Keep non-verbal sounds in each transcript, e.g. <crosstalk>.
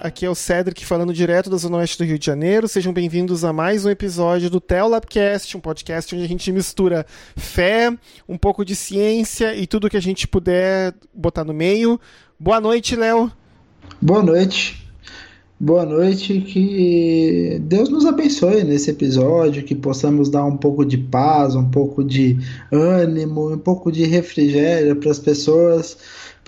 Aqui é o Cedric falando direto da Zona Oeste do Rio de Janeiro. Sejam bem-vindos a mais um episódio do Telabcast, um podcast onde a gente mistura fé, um pouco de ciência e tudo que a gente puder botar no meio. Boa noite, Léo. Boa noite. Boa noite, que Deus nos abençoe nesse episódio, que possamos dar um pouco de paz, um pouco de ânimo, um pouco de refrigério para as pessoas,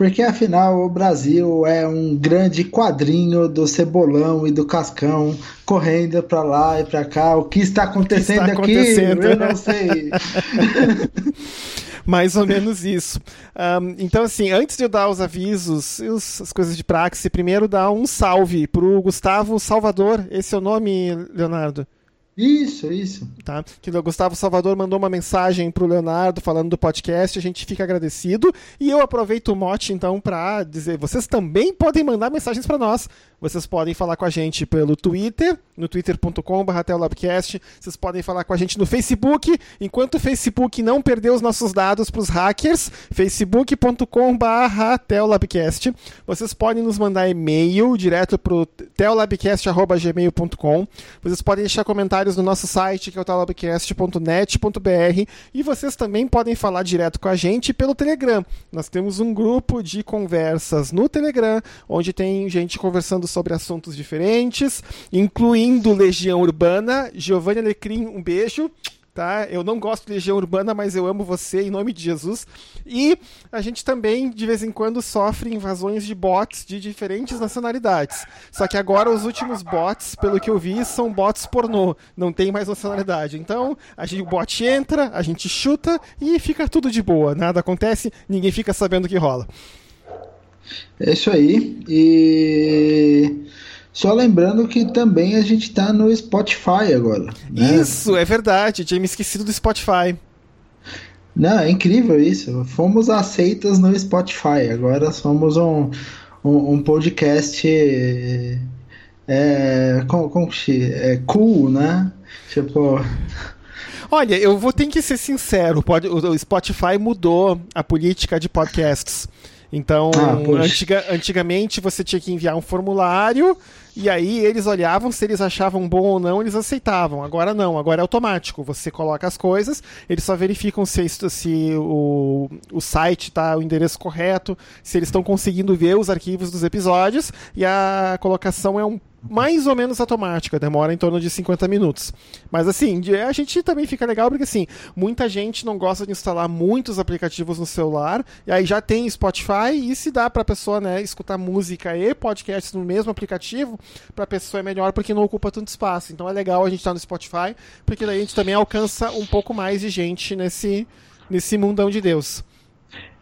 porque afinal o Brasil é um grande quadrinho do Cebolão e do Cascão correndo para lá e para cá. O que está acontecendo, está acontecendo? aqui? Eu não sei. <laughs> Mais ou menos isso. Um, então, assim, antes de eu dar os avisos e as coisas de praxe, primeiro dar um salve pro Gustavo Salvador. Esse é o nome, Leonardo? Isso, isso. Tá? Que o Gustavo Salvador mandou uma mensagem pro Leonardo falando do podcast, a gente fica agradecido. E eu aproveito o mote, então, para dizer: vocês também podem mandar mensagens para nós. Vocês podem falar com a gente pelo Twitter, no twitter.com.br Vocês podem falar com a gente no Facebook, enquanto o Facebook não perder os nossos dados para os hackers, facebook.com.br Vocês podem nos mandar e-mail direto para o teolabcast.gmail.com. Vocês podem deixar comentários no nosso site, que é o teolabcast.net.br. E vocês também podem falar direto com a gente pelo Telegram. Nós temos um grupo de conversas no Telegram, onde tem gente conversando sobre assuntos diferentes, incluindo Legião Urbana. Giovanni Alecrim, um beijo. Tá? Eu não gosto de Legião Urbana, mas eu amo você em nome de Jesus. E a gente também, de vez em quando, sofre invasões de bots de diferentes nacionalidades. Só que agora os últimos bots, pelo que eu vi, são bots pornô. Não tem mais nacionalidade. Então, a gente, o bot entra, a gente chuta e fica tudo de boa. Nada acontece, ninguém fica sabendo o que rola. É isso aí. E só lembrando que também a gente está no Spotify agora. Né? Isso, é verdade. Tinha me esquecido do Spotify. Não, é incrível isso. Fomos aceitas no Spotify. Agora somos um, um, um podcast é, com, com, é, cool, né? Tipo. Olha, eu vou ter que ser sincero. O Spotify mudou a política de podcasts. Então, ah, antiga, antigamente você tinha que enviar um formulário e aí eles olhavam se eles achavam bom ou não, eles aceitavam. Agora não, agora é automático. Você coloca as coisas, eles só verificam se, se o, o site está o endereço correto, se eles estão conseguindo ver os arquivos dos episódios e a colocação é um mais ou menos automática, demora em torno de 50 minutos. Mas assim, a gente também fica legal porque assim, muita gente não gosta de instalar muitos aplicativos no celular, e aí já tem Spotify, e se dá pra pessoa, né, escutar música e podcasts no mesmo aplicativo, pra pessoa é melhor porque não ocupa tanto espaço. Então é legal a gente estar tá no Spotify, porque daí a gente também alcança um pouco mais de gente nesse, nesse mundão de Deus.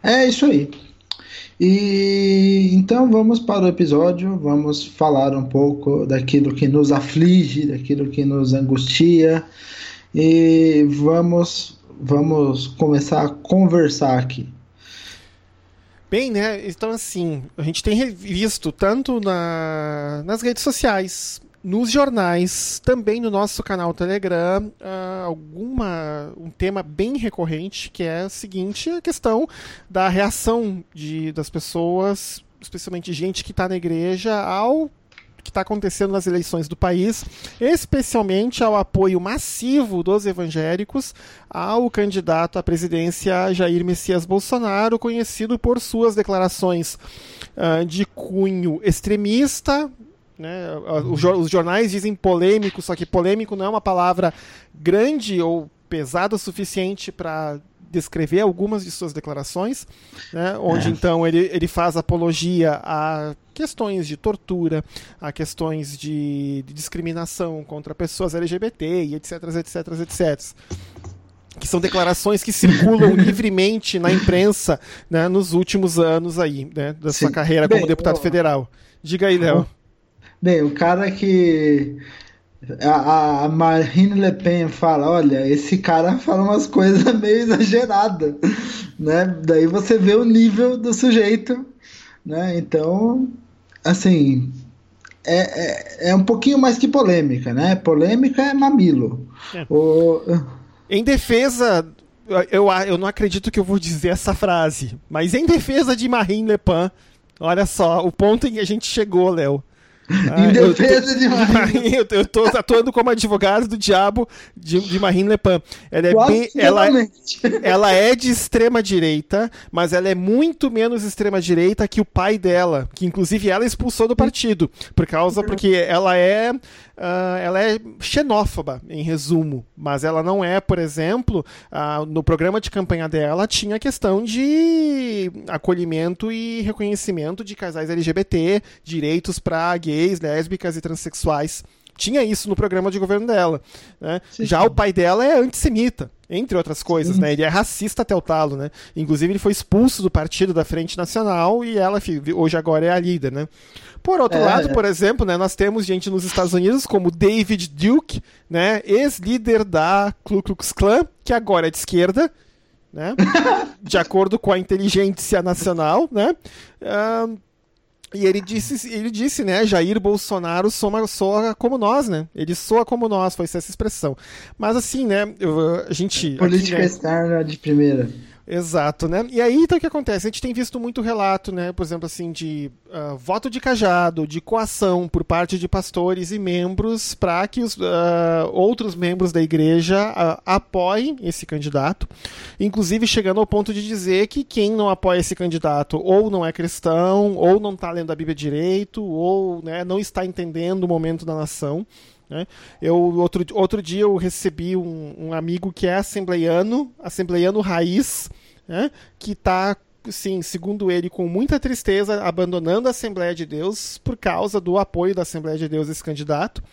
É isso aí. E então vamos para o episódio, vamos falar um pouco daquilo que nos aflige, daquilo que nos angustia e vamos vamos começar a conversar aqui. Bem, né? Então assim, a gente tem visto tanto na, nas redes sociais, nos jornais, também no nosso canal Telegram, uh, alguma um tema bem recorrente que é o seguinte, a questão da reação de, das pessoas, especialmente gente que está na igreja, ao que está acontecendo nas eleições do país, especialmente ao apoio massivo dos evangélicos ao candidato à presidência Jair Messias Bolsonaro, conhecido por suas declarações uh, de cunho extremista, né? Os jornais dizem polêmico, só que polêmico não é uma palavra grande ou pesada o suficiente para descrever algumas de suas declarações, né? onde é. então ele, ele faz apologia a questões de tortura, a questões de, de discriminação contra pessoas LGBT e etc, etc, etc que são declarações que circulam <laughs> livremente na imprensa né, nos últimos anos aí, né, da sua carreira como deputado federal. Diga aí, Léo. Bem, o cara que. A, a Marine Le Pen fala: olha, esse cara <laughs> fala umas coisas <laughs> meio exageradas, né? Daí você vê o nível do sujeito, né? Então, assim, é, é, é um pouquinho mais que polêmica, né? Polêmica é mamilo. É. O... Em defesa eu, eu não acredito que eu vou dizer essa frase, mas em defesa de Marine Le Pen, Olha só, o ponto em que a gente chegou, Léo. Ah, em defesa eu, de Marine. Eu, eu tô atuando como advogado do diabo de, de Marine Le Pen. Ela é, bem, ela, ela é de extrema direita, mas ela é muito menos extrema direita que o pai dela, que inclusive ela expulsou do partido, por causa porque ela é uh, ela é xenófoba, em resumo, mas ela não é, por exemplo, uh, no programa de campanha dela tinha a questão de acolhimento e reconhecimento de casais LGBT, direitos para gays, lésbicas e transexuais tinha isso no programa de governo dela. Né? Já o pai dela é antissemita, entre outras coisas, né? Ele é racista até o talo, né? Inclusive ele foi expulso do partido da Frente Nacional e ela hoje agora é a líder, né? Por outro é, lado, é. por exemplo, né, nós temos gente nos Estados Unidos como David Duke, né, ex-líder da Ku Klux Klan, que agora é de esquerda, né, <laughs> de acordo com a inteligência nacional, né, uh, e ele disse, ele disse, né, Jair Bolsonaro soa, soa como nós, né? Ele soa como nós, foi essa expressão. Mas assim, né, eu, a gente... Política aqui, né, externa de primeira. Exato, né? E aí, então, o que acontece? A gente tem visto muito relato, né? Por exemplo, assim, de uh, voto de cajado, de coação por parte de pastores e membros para que os uh, outros membros da igreja uh, apoiem esse candidato. Inclusive, chegando ao ponto de dizer que quem não apoia esse candidato ou não é cristão, ou não está lendo a Bíblia direito, ou né, não está entendendo o momento da nação. Né? Eu, outro, outro dia eu recebi um, um amigo que é assembleiano, assembleiano raiz, né? que está sim, segundo ele, com muita tristeza, abandonando a Assembleia de Deus por causa do apoio da Assembleia de Deus a esse candidato,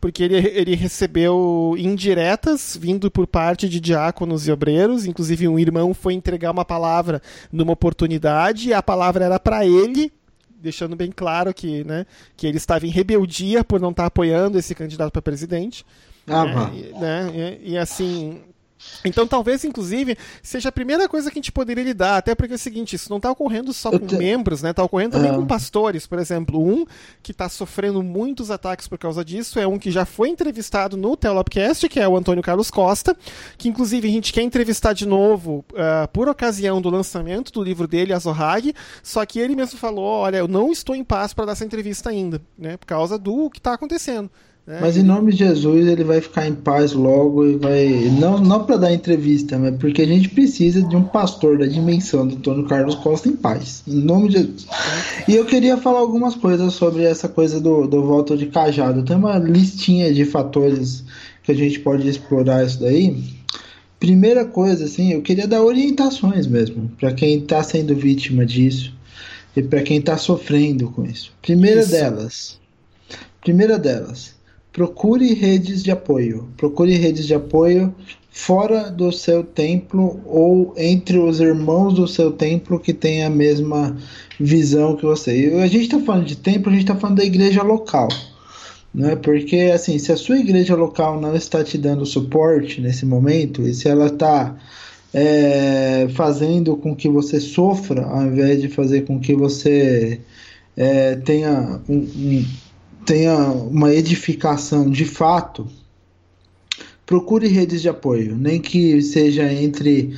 porque ele, ele recebeu indiretas vindo por parte de diáconos e obreiros, inclusive um irmão foi entregar uma palavra numa oportunidade, e a palavra era para ele, deixando bem claro que, né, que ele estava em rebeldia por não estar apoiando esse candidato para presidente. Ah, né, e, né, e, e, assim, então, talvez, inclusive, seja a primeira coisa que a gente poderia lidar, até porque é o seguinte, isso não está ocorrendo só com te... membros, né? Está ocorrendo também com pastores, por exemplo. Um que está sofrendo muitos ataques por causa disso é um que já foi entrevistado no Telopcast, que é o Antônio Carlos Costa, que inclusive a gente quer entrevistar de novo uh, por ocasião do lançamento do livro dele, Azorrag, só que ele mesmo falou, olha, eu não estou em paz para dar essa entrevista ainda, né? Por causa do que está acontecendo. É, mas em nome de Jesus ele vai ficar em paz logo e vai. Não, não para dar entrevista, mas porque a gente precisa de um pastor da dimensão do Antônio Carlos Costa em paz. Em nome de Jesus. E eu queria falar algumas coisas sobre essa coisa do, do voto de cajado. Tem uma listinha de fatores que a gente pode explorar isso daí. Primeira coisa, assim, eu queria dar orientações mesmo para quem está sendo vítima disso e para quem está sofrendo com isso. Primeira isso. delas. Primeira delas Procure redes de apoio. Procure redes de apoio fora do seu templo ou entre os irmãos do seu templo que têm a mesma visão que você. E a gente está falando de templo, a gente está falando da igreja local. Né? Porque assim, se a sua igreja local não está te dando suporte nesse momento, e se ela está é, fazendo com que você sofra, ao invés de fazer com que você é, tenha um, um tenha uma edificação de fato, procure redes de apoio, nem que seja entre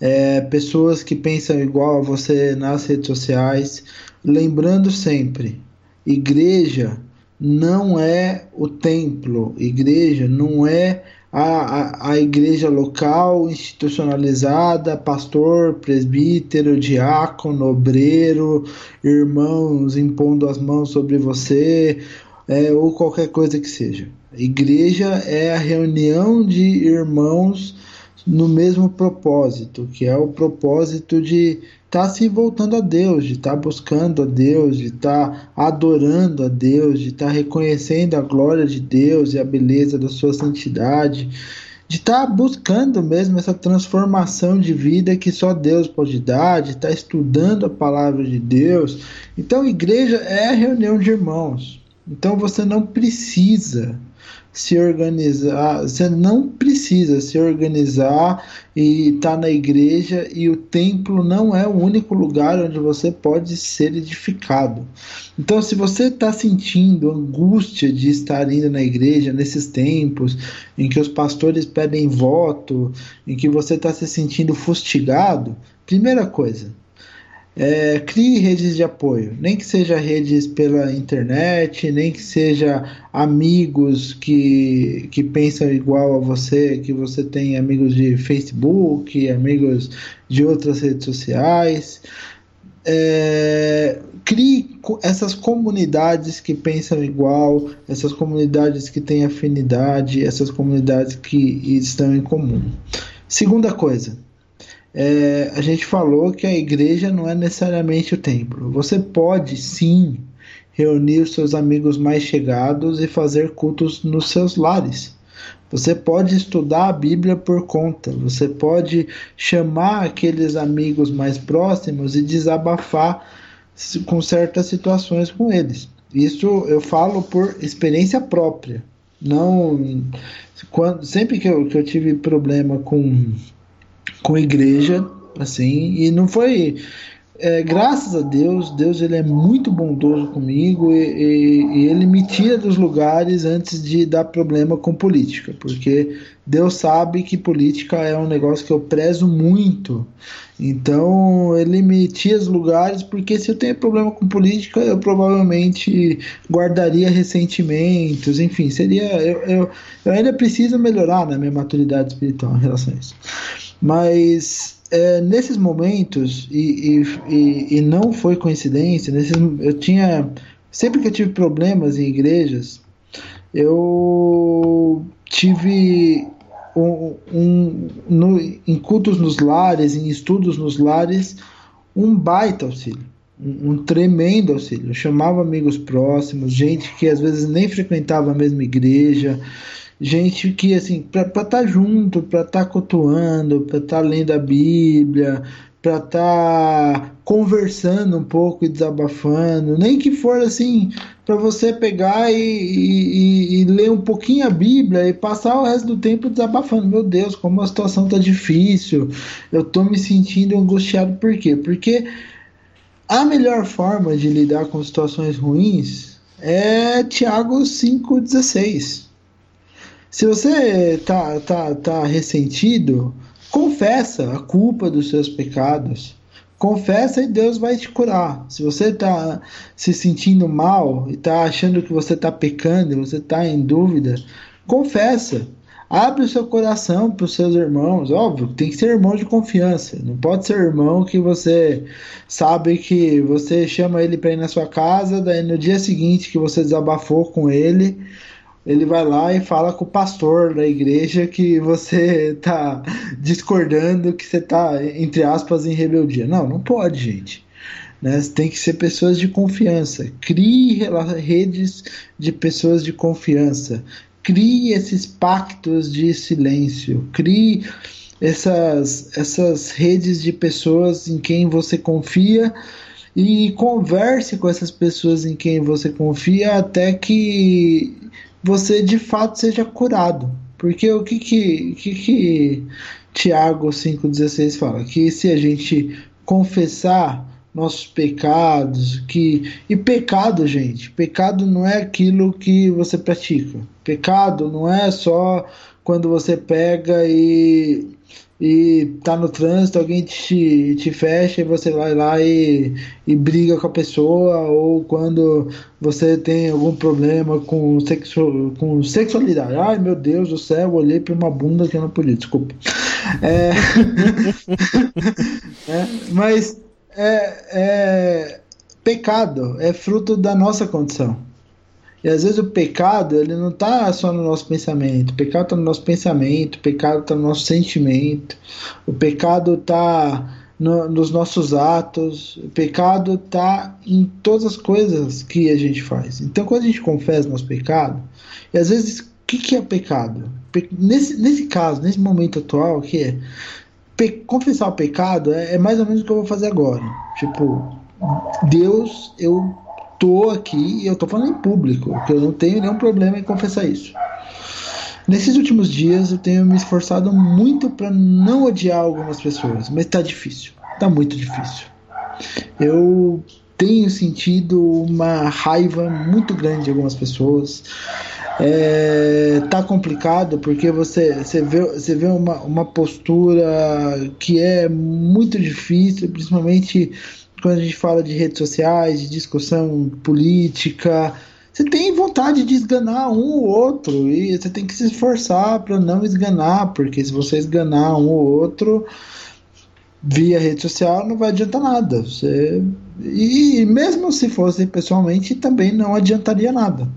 é, pessoas que pensam igual a você nas redes sociais. Lembrando sempre, igreja não é o templo, igreja não é a, a, a igreja local institucionalizada, pastor, presbítero, diácono, obreiro, irmãos impondo as mãos sobre você, é, ou qualquer coisa que seja. Igreja é a reunião de irmãos no mesmo propósito, que é o propósito de estar tá se voltando a Deus, de estar tá buscando a Deus, de estar tá adorando a Deus, de estar tá reconhecendo a glória de Deus e a beleza da sua santidade, de estar tá buscando mesmo essa transformação de vida que só Deus pode dar, de estar tá estudando a palavra de Deus. Então, igreja é a reunião de irmãos. Então você não precisa se organizar, você não precisa se organizar e estar tá na igreja e o templo não é o único lugar onde você pode ser edificado. Então, se você está sentindo angústia de estar indo na igreja nesses tempos em que os pastores pedem voto, em que você está se sentindo fustigado, primeira coisa, É, crie redes de apoio, nem que seja redes pela internet, nem que seja amigos que, que pensam igual a você, que você tem amigos de Facebook, amigos de outras redes sociais. É, crie essas comunidades que pensam igual, essas comunidades que têm afinidade, essas comunidades que estão em comum. Segunda coisa, é, a gente falou que a igreja não é necessariamente o templo. Você pode sim reunir seus amigos mais chegados e fazer cultos nos seus lares. Você pode estudar a Bíblia por conta, você pode chamar aqueles amigos mais próximos e desabafar com certas situações com eles. Isso eu falo por experiência própria. Não quando sempre que eu, que eu tive problema com com igreja, assim, e não foi. É, graças a Deus, Deus ele é muito bondoso comigo e, e, e, ele me tira dos lugares antes de dar problema com política, porque Deus sabe que política é um negócio que eu prezo muito. Então ele me tira dos lugares, porque se eu tenho problema com política, eu provavelmente guardaria ressentimentos, enfim, seria. Eu, eu, eu ainda preciso melhorar na minha maturidade espiritual em relação a isso. Mas é, nesses momentos, e, e, e, não foi coincidência, nesses, eu tinha. Sempre que eu tive problemas em igrejas, eu tive um, um no, em cultos nos lares, em estudos nos lares, um baita auxílio, um, um, tremendo auxílio. Eu chamava amigos próximos, gente que às vezes nem frequentava a mesma igreja, gente que, assim, para estar tá junto, para estar tá cultuando, para estar tá lendo a Bíblia, para estar tá conversando um pouco e desabafando, nem que for assim, para você pegar e, e, e, ler um pouquinho a Bíblia e passar o resto do tempo desabafando. Meu Deus, como a situação tá difícil, eu tô me sentindo angustiado. Por quê? Porque a melhor forma de lidar com situações ruins é Tiago 5,16. Se você tá, tá, tá ressentido, confessa a culpa dos seus pecados. Confessa e Deus vai te curar. Se você está se sentindo mal e está achando que você está pecando, você está em dúvida, confessa. Abre o seu coração para os seus irmãos. Óbvio, tem que ser irmão de confiança. Não pode ser irmão que você sabe que você chama ele para ir na sua casa, daí no dia seguinte que você desabafou com ele, ele vai lá e fala com o pastor da igreja que você está <laughs> discordando, que você está, entre aspas, em rebeldia. Não, não pode, gente. Né? Tem que ser pessoas de confiança. Crie redes de pessoas de confiança. Crie esses pactos de silêncio. Crie essas, essas redes de pessoas em quem você confia e converse com essas pessoas em quem você confia até que você de fato seja curado. Porque o que que, que, que Tiago 5,16 fala? Que se a gente confessar nossos pecados, que e pecado, gente, pecado não é aquilo que você pratica. Pecado não é só quando você pega e e tá no trânsito, alguém te, te fecha e você vai lá e, e briga com a pessoa, ou quando você tem algum problema com, sexu, com sexualidade. Ai meu Deus do céu, olhei para uma bunda que eu não podia, desculpa. É, <laughs> é, mas é, é pecado, é fruto da nossa condição. E às vezes o pecado, ele não está só no nosso pensamento. O pecado está no nosso pensamento, o pecado está no nosso sentimento, o pecado está no, nos nossos atos, o pecado está em todas as coisas que a gente faz. Então, quando a gente confessa nosso pecado, e às vezes, o que, que é pecado? Pe nesse, nesse caso, nesse momento atual, que é confessar o pecado é, é mais ou menos o que eu vou fazer agora. Tipo, Deus, eu tô aqui e eu tô falando em público, que eu não tenho nenhum problema em confessar isso. Nesses últimos dias eu tenho me esforçado muito para não odiar algumas pessoas, mas tá difícil, tá muito difícil. Eu tenho sentido uma raiva muito grande de algumas pessoas. É, tá complicado porque você, você vê, você vê uma, uma postura que é muito difícil, principalmente quando a gente fala de redes sociais, de discussão política, você tem vontade de esganar um ou outro e você tem que se esforçar para não esganar, porque se você esganar um ou outro via rede social não vai adiantar nada. Você... E mesmo se fosse pessoalmente também não adiantaria nada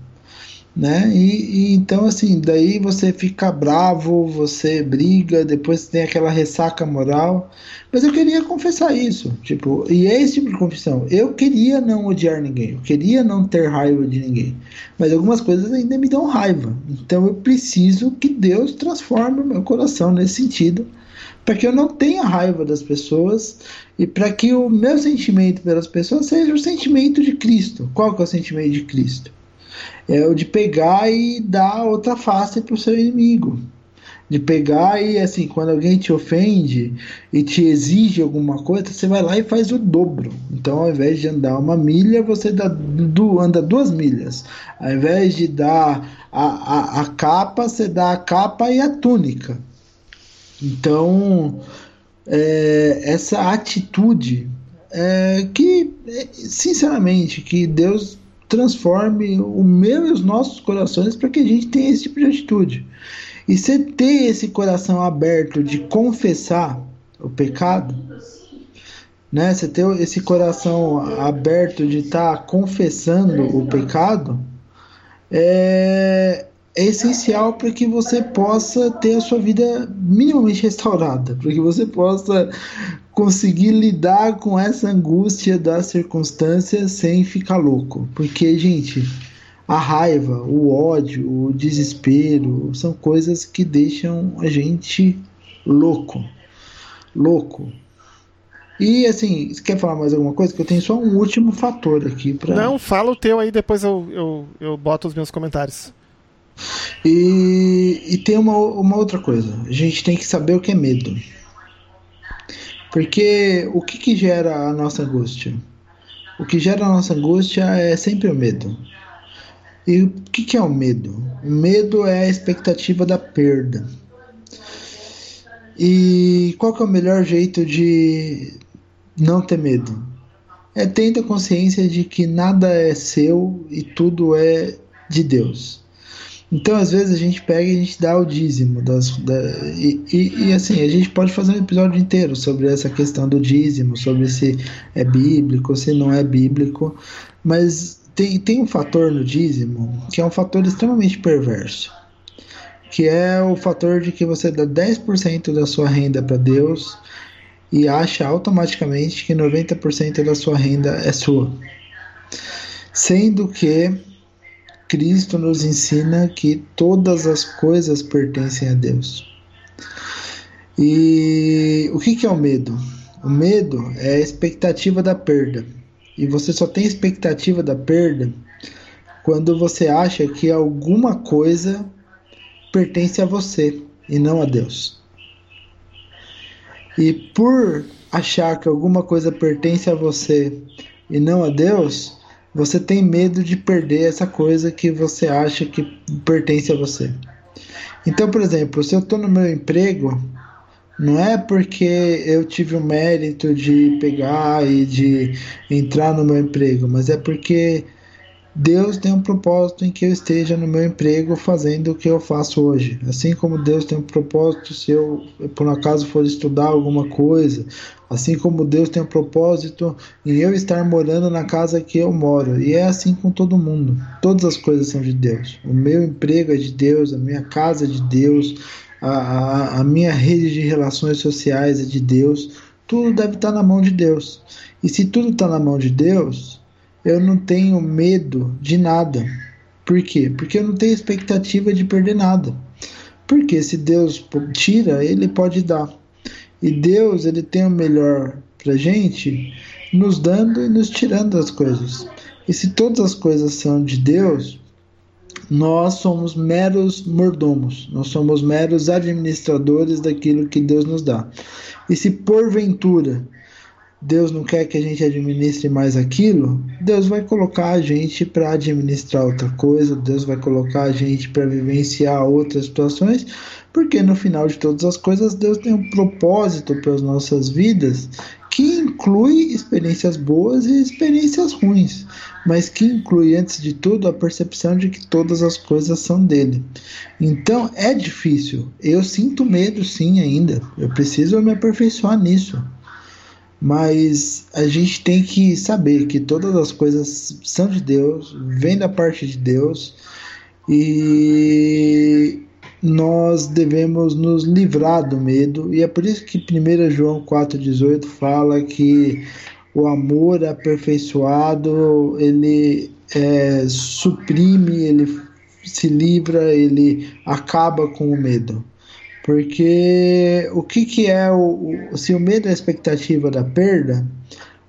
né? E, e, então assim, daí você fica bravo, você briga, depois tem aquela ressaca moral. Mas eu queria confessar isso, tipo, e é esse tipo de confissão. Eu queria não odiar ninguém, eu queria não ter raiva de ninguém, mas algumas coisas ainda me dão raiva. Então eu preciso que Deus transforme o meu coração nesse sentido, para que eu não tenha raiva das pessoas e para que o meu sentimento pelas pessoas seja o sentimento de Cristo. Qual que é o sentimento de Cristo? É o de pegar e dar outra face para o seu inimigo. De pegar e, assim, quando alguém te ofende e te exige alguma coisa, você vai lá e faz o dobro. Então, ao invés de andar uma milha, você dá, anda duas milhas. Ao invés de dar a, a, a capa, você dá a capa e a túnica. Então, é, essa atitude é, que, sinceramente, que Deus transforme o meu e os nossos corações para que a gente tenha esse tipo de atitude. E você ter esse coração aberto de confessar o pecado, né? Você ter esse coração aberto de estar tá confessando o pecado, é, é essencial para que você possa ter a sua vida minimamente restaurada, para que você possa conseguir lidar com essa angústia das circunstâncias sem ficar louco. Porque, gente, a raiva, o ódio, o desespero são coisas que deixam a gente louco. Louco. E assim, você quer falar mais alguma coisa? Que eu tenho só um último fator aqui para. Não, fala o teu aí, depois eu, eu, eu boto os meus comentários. E, e tem uma, uma outra coisa. A gente tem que saber o que é medo. Porque o que, que gera a nossa angústia? O que gera a nossa angústia é sempre o medo. E o que, que é o medo? O medo é a expectativa da perda. E qual que é o melhor jeito de não ter medo? É tendo a consciência de que nada é seu e tudo é de Deus. Então, às vezes, a gente pega e a gente dá o dízimo. Das, da, e, e, e, assim, a gente pode fazer um episódio inteiro sobre essa questão do dízimo, sobre se é bíblico, se não é bíblico. Mas tem, tem um fator no dízimo que é um fator extremamente perverso. Que é o fator de que você dá 10% da sua renda para Deus e acha automaticamente que 90% da sua renda é sua. Sendo que Cristo nos ensina que todas as coisas pertencem a Deus. E o que, que é o medo? O medo é a expectativa da perda. E você só tem expectativa da perda quando você acha que alguma coisa pertence a você e não a Deus. E por achar que alguma coisa pertence a você e não a Deus, você tem medo de perder essa coisa que você acha que pertence a você. Então, por exemplo, se eu estou no meu emprego, não é porque eu tive o mérito de pegar e de entrar no meu emprego, mas é porque Deus tem um propósito em que eu esteja no meu emprego fazendo o que eu faço hoje. Assim como Deus tem um propósito se eu, por um acaso, for estudar alguma coisa. Assim como Deus tem um propósito em eu estar morando na casa que eu moro. E é assim com todo mundo. Todas as coisas são de Deus. O meu emprego é de Deus, a minha casa é de Deus, a, a, a minha rede de relações sociais é de Deus. Tudo deve estar na mão de Deus. E se tudo está na mão de Deus, eu não tenho medo de nada. Por quê? Porque eu não tenho expectativa de perder nada. Porque se Deus tira, ele pode dar. E Deus, ele tem o melhor pra gente, nos dando e nos tirando as coisas. E se todas as coisas são de Deus, nós somos meros mordomos, nós somos meros administradores daquilo que Deus nos dá. E se porventura Deus não quer que a gente administre mais aquilo, Deus vai colocar a gente para administrar outra coisa, Deus vai colocar a gente para vivenciar outras situações, porque no final de todas as coisas Deus tem um propósito para as nossas vidas que inclui experiências boas e experiências ruins, mas que inclui, antes de tudo, a percepção de que todas as coisas são dele. Então é difícil. Eu sinto medo, sim, ainda. Eu preciso me aperfeiçoar nisso. Mas a gente tem que saber que todas as coisas são de Deus, vêm da parte de Deus e nós devemos nos livrar do medo, e é por isso que 1 João 4,18 fala que o amor aperfeiçoado ele é, suprime, ele se livra, ele acaba com o medo. Porque o que, que é o, o. Se o medo é a expectativa da perda,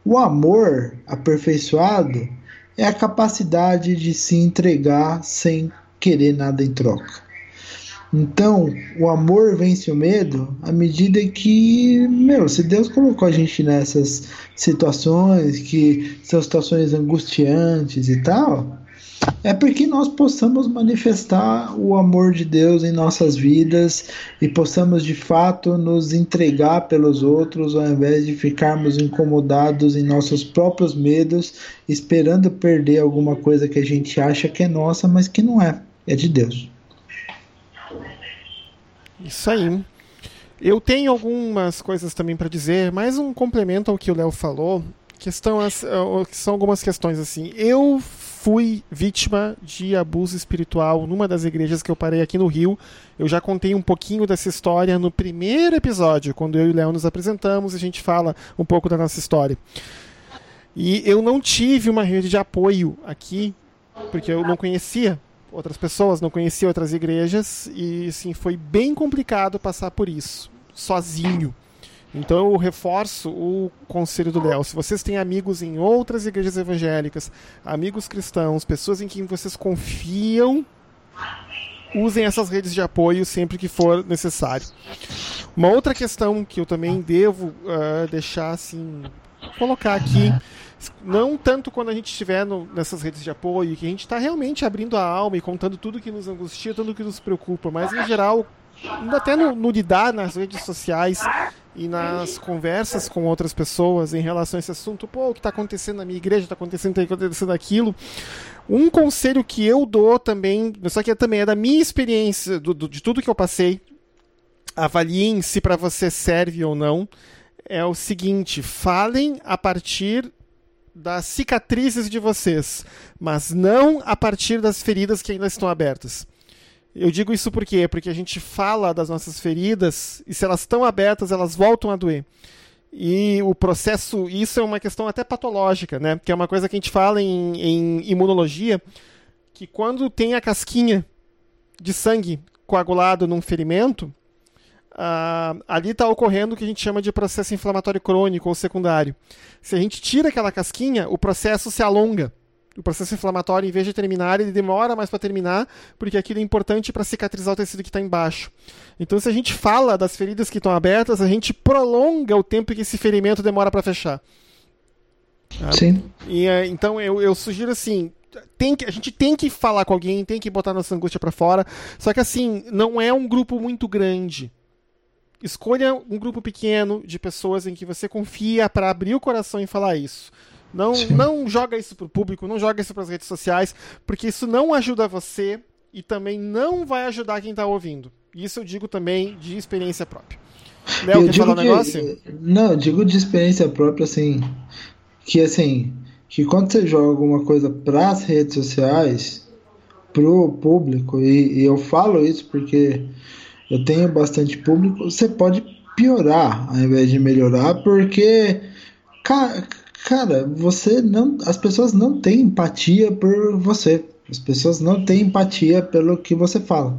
o amor aperfeiçoado é a capacidade de se entregar sem querer nada em troca. Então, o amor vence o medo à medida que, meu, se Deus colocou a gente nessas situações que são situações angustiantes e tal, é porque nós possamos manifestar o amor de Deus em nossas vidas e possamos de fato nos entregar pelos outros ao invés de ficarmos incomodados em nossos próprios medos, esperando perder alguma coisa que a gente acha que é nossa, mas que não é, é de Deus. Isso aí. Eu tenho algumas coisas também para dizer, mais um complemento ao que o Léo falou, questão eh, são algumas questões assim. Eu fui vítima de abuso espiritual numa das igrejas que eu parei aqui no Rio. Eu já contei um pouquinho dessa história no primeiro episódio, quando eu e o Léo nos apresentamos e a gente fala um pouco da nossa história. E eu não tive uma rede de apoio aqui, porque eu não conhecia outras pessoas, não conhecia outras igrejas e assim foi bem complicado passar por isso sozinho. Então eu reforço o conselho do Léo. Se vocês têm amigos em outras igrejas evangélicas, amigos cristãos, pessoas em quem vocês confiam, usem essas redes de apoio sempre que for necessário. Uma outra questão que eu também devo uh, deixar assim, colocar aqui não tanto quando a gente estiver no, nessas redes de apoio, que a gente está realmente abrindo a alma e contando tudo que nos angustia, tudo que nos preocupa, mas em geral, até no, no lidar nas redes sociais e nas conversas com outras pessoas em relação a esse assunto, pô, o que está acontecendo na minha igreja, está acontecendo, está acontecendo aquilo. Um conselho que eu dou também, só que também é da minha experiência, do, do, de tudo que eu passei, avaliem se para você serve ou não, é o seguinte: falem a partir das cicatrizes de vocês, mas não a partir das feridas que ainda estão abertas. Eu digo isso por quê? Porque a gente fala das nossas feridas e se elas estão abertas, elas voltam a doer. E o processo, isso é uma questão até patológica, né? Que é uma coisa que a gente fala em, em imunologia, que quando tem a casquinha de sangue coagulado num ferimento, uh, ali está ocorrendo o que a gente chama de processo inflamatório crônico ou secundário. Se a gente tira aquela casquinha, o processo se alonga. O processo inflamatório, em vez de terminar, ele demora mais para terminar, porque aquilo é importante para cicatrizar o tecido que está embaixo. Então, se a gente fala das feridas que estão abertas, a gente prolonga o tempo que esse ferimento demora para fechar. Sim. E, é, então, eu, eu sugiro assim: tem que, a gente tem que falar com alguém, tem que botar nossa angústia para fora. Só que assim, não é um grupo muito grande. Escolha um grupo pequeno de pessoas em que você confia para abrir o coração e falar isso. Não, não joga isso pro público, não joga isso para as redes sociais, porque isso não ajuda você e também não vai ajudar quem está ouvindo. Isso eu digo também de experiência própria. Léo, quer falar um negócio? Não, eu digo de experiência própria, assim, que assim, que quando você joga alguma coisa para as redes sociais, pro público, e, e eu falo isso porque eu tenho bastante público, você pode piorar ao invés de melhorar, porque cara, cara, você não, as pessoas não têm empatia por você. As pessoas não têm empatia pelo que você fala.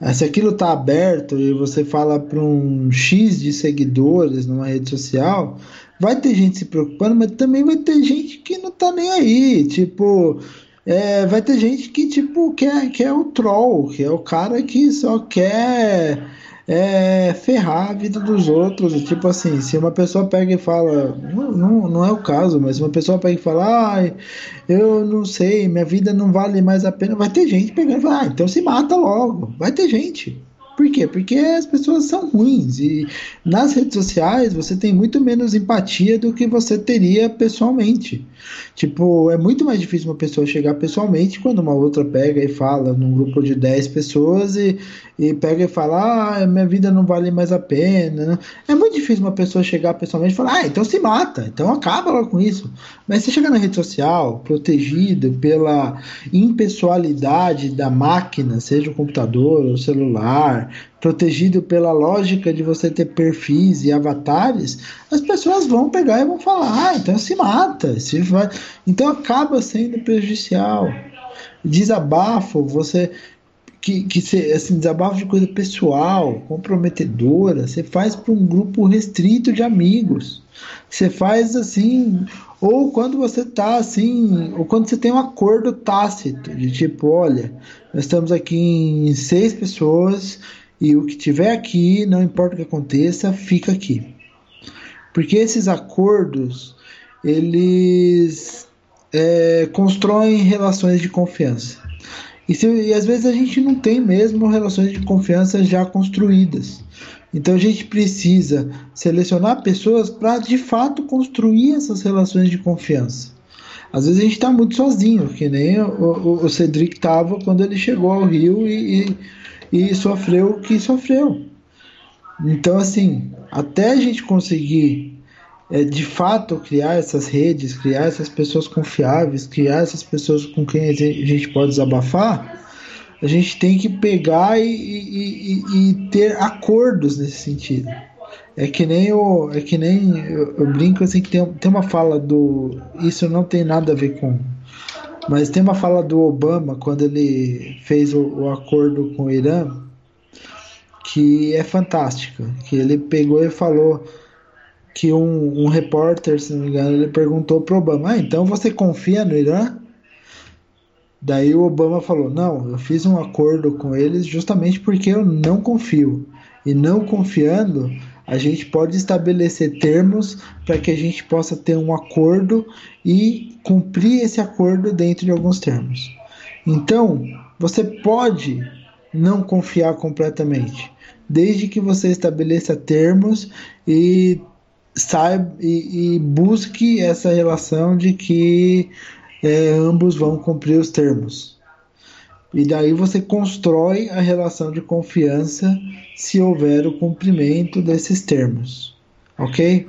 Ah, se aquilo está aberto e você fala para um X de seguidores numa rede social, vai ter gente se preocupando, mas também vai ter gente que não está nem aí. Tipo, é, vai ter gente que, tipo, quer, quer o troll, que é o cara que só quer é, ferrar a vida dos outros. Tipo assim, se uma pessoa pega e fala, não, não, não é o caso, mas uma pessoa pega e fala, ah, eu não sei, minha vida não vale mais a pena, vai ter gente pegando e falar, ah, então se mata logo. Vai ter gente. Por quê? Porque as pessoas são ruins e nas redes sociais você tem muito menos empatia do que você teria pessoalmente. Tipo, é muito mais difícil uma pessoa chegar pessoalmente quando uma outra pega e fala num grupo de 10 pessoas e, e pega e fala: Ah, minha vida não vale mais a pena. Né? É muito difícil uma pessoa chegar pessoalmente e falar: Ah, então se mata, então acaba lá com isso. Mas você chega na rede social, protegido pela impessoalidade da máquina, seja o computador ou o celular, protegido pela lógica de você ter perfis e avatares, as pessoas vão pegar e vão falar, ah, então se mata, se vai... então acaba sendo prejudicial. Desabafo, você que, que se, assim, desabafo de coisa pessoal, comprometedora, você faz para um grupo restrito de amigos. Você faz assim, ou quando você tá assim, ou quando você tem um acordo tácito, de tipo, olha, nós estamos aqui em seis pessoas e o que tiver aqui, não importa o que aconteça, fica aqui. Porque esses acordos, eles é, constroem relações de confiança. E, se, e às vezes a gente não tem mesmo relações de confiança já construídas. Então a gente precisa selecionar pessoas para de fato construir essas relações de confiança. Às vezes a gente está muito sozinho, que nem o, o, Cedric estava quando ele chegou ao Rio e, e e sofreu o que sofreu. Então, assim, até a gente conseguir é, de fato criar essas redes, criar essas pessoas confiáveis, criar essas pessoas com quem a gente pode desabafar, a gente tem que pegar e, e, e, e ter acordos nesse sentido. É que nem o, é que nem eu, eu, brinco assim que tem, tem uma fala do isso não tem nada a ver com mas tem uma fala do Obama quando ele fez o, o acordo com o Irã que é fantástica. Que ele pegou e falou que um, um repórter, se não me engano, ele perguntou para Obama: ah, então você confia no Irã? Daí o Obama falou: Não, eu fiz um acordo com eles justamente porque eu não confio. E não confiando, a gente pode estabelecer termos para que a gente possa ter um acordo e cumprir esse acordo dentro de alguns termos. Então, você pode não confiar completamente, desde que você estabeleça termos e saiba e, e busque essa relação de que é, ambos vão cumprir os termos. E daí você constrói a relação de confiança se houver o cumprimento desses termos. Ok?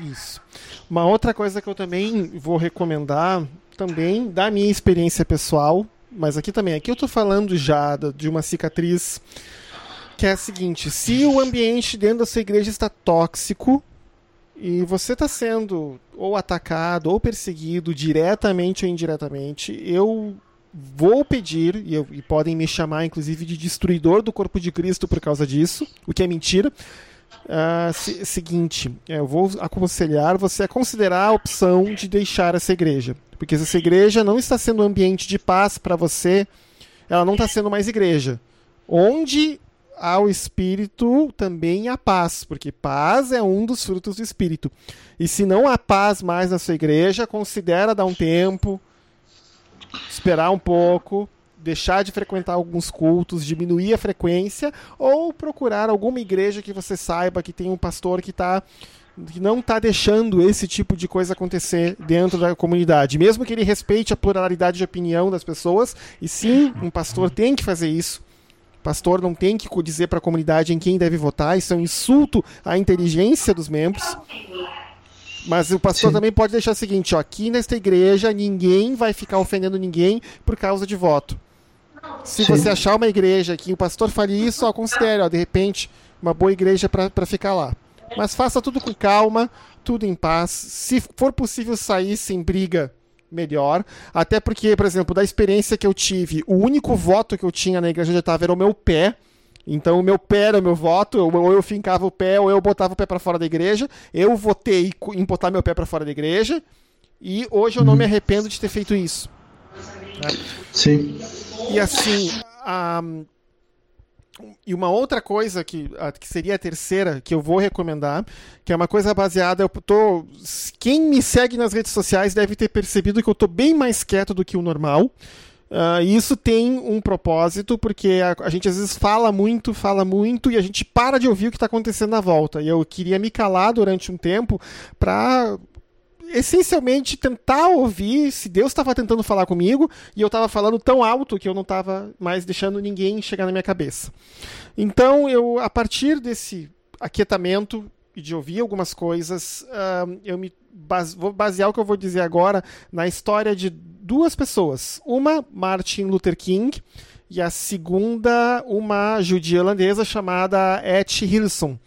Isso. Uma outra coisa que eu também vou recomendar, também da minha experiência pessoal, mas aqui também, aqui eu estou falando já de uma cicatriz que é a seguinte: se o ambiente dentro da sua igreja está tóxico e você está sendo ou atacado ou perseguido diretamente ou indiretamente, eu vou pedir, e, eu, e, podem me chamar inclusive de destruidor do corpo de Cristo por causa disso, o que é mentira. Uh, se, seguinte, eu vou aconselhar você a considerar a opção de deixar essa igreja. Porque essa igreja não está sendo um ambiente de paz para você, ela não está sendo mais igreja. Onde há o Espírito, também há paz, porque paz é um dos frutos do Espírito. E se não há paz mais na sua igreja, considera dar um tempo, esperar um pouco, deixar de frequentar alguns cultos, diminuir a frequência ou procurar alguma igreja que você saiba que tem um pastor que está que não está deixando esse tipo de coisa acontecer dentro da comunidade, mesmo que ele respeite a pluralidade de opinião das pessoas. E sim, um pastor tem que fazer isso. O pastor não tem que dizer para a comunidade em quem deve votar. Isso é um insulto à inteligência dos membros. Mas o pastor Sim. também pode deixar o seguinte: ó, aqui nesta igreja ninguém vai ficar ofendendo ninguém por causa de voto. Se Sim. você achar uma igreja que o pastor fale isso, ó, considere, ó, de repente, uma boa igreja para ficar lá. Mas faça tudo com calma, tudo em paz. Se for possível sair sem briga, melhor. Até porque, por exemplo, da experiência que eu tive, o único voto que eu tinha na igreja eu estava era o meu pé. Então o meu pé era o meu voto, ou eu fincava o pé, ou eu botava o pé para fora da igreja. Eu votei em botar meu pé para fora da igreja. E hoje eu não me uhum. arrependo de ter feito isso. Sim. E assim, a... e uma outra coisa que, que seria a terceira que eu vou recomendar, que é uma coisa baseada, eu tô, quem me segue nas redes sociais deve ter percebido que eu tô bem mais quieto do que o normal. Uh, isso tem um propósito, porque a, a, gente às vezes fala muito, fala muito, e a gente para de ouvir o que está acontecendo na volta. E eu queria me calar durante um tempo para essencialmente tentar ouvir se Deus estava tentando falar comigo e eu estava falando tão alto que eu não estava mais deixando ninguém chegar na minha cabeça. Então, eu, a partir desse aquietamento e de ouvir algumas coisas, uh, eu me base, vou basear o que eu vou dizer agora na história de duas pessoas. Uma, Martin Luther King, e a segunda, uma judia holandesa chamada Etty Hillson.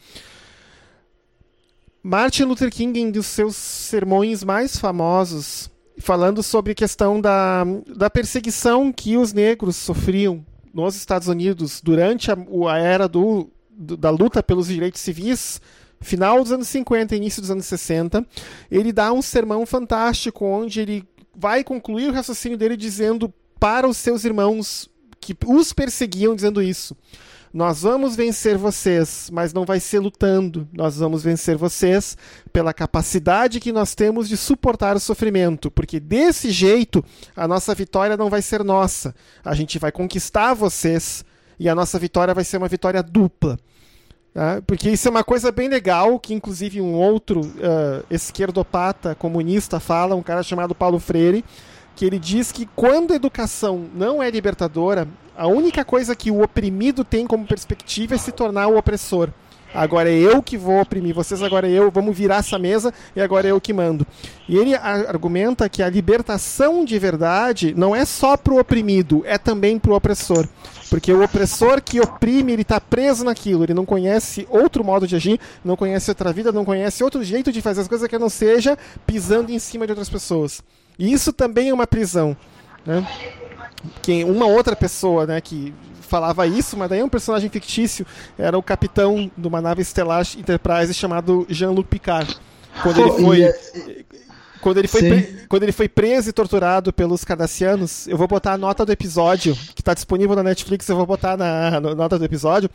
Martin Luther King, em um dos seus sermões mais famosos, falando sobre a questão da, da perseguição que os negros sofriam nos Estados Unidos durante a, a era do, do, da luta pelos direitos civis, final dos anos 50 início dos anos 60, ele dá um sermão fantástico onde ele vai concluir o raciocínio dele dizendo para os seus irmãos que os perseguiam, dizendo isso. Nós vamos vencer vocês, mas não vai ser lutando. Nós vamos vencer vocês pela capacidade que nós temos de suportar o sofrimento, porque desse jeito a nossa vitória não vai ser nossa. A gente vai conquistar vocês e a nossa vitória vai ser uma vitória dupla. Tá? Porque isso é uma coisa bem legal, que inclusive um outro uh, esquerdopata comunista fala, um cara chamado Paulo Freire, que ele diz que quando a educação não é libertadora, a única coisa que o oprimido tem como perspectiva é se tornar o opressor. Agora é eu que vou oprimir vocês, agora é eu, vamos virar essa mesa e agora é eu que mando. E ele argumenta que a libertação de verdade não é só para o oprimido, é também para o opressor. Porque o opressor que oprime, ele está preso naquilo, ele não conhece outro modo de agir, não conhece outra vida, não conhece outro jeito de fazer as coisas que não seja pisando em cima de outras pessoas. E isso também é uma prisão. Né? Que uma outra pessoa né, que falava isso, mas daí é um personagem fictício, era o capitão de uma nave estelar Enterprise chamado Jean-Luc Picard. Quando ele foi. É- quando ele, foi pre... quando ele foi preso e torturado pelos cardassianos, eu vou botar a nota do episódio, que está disponível na Netflix, eu vou botar na, <laughs> na nota do episódio.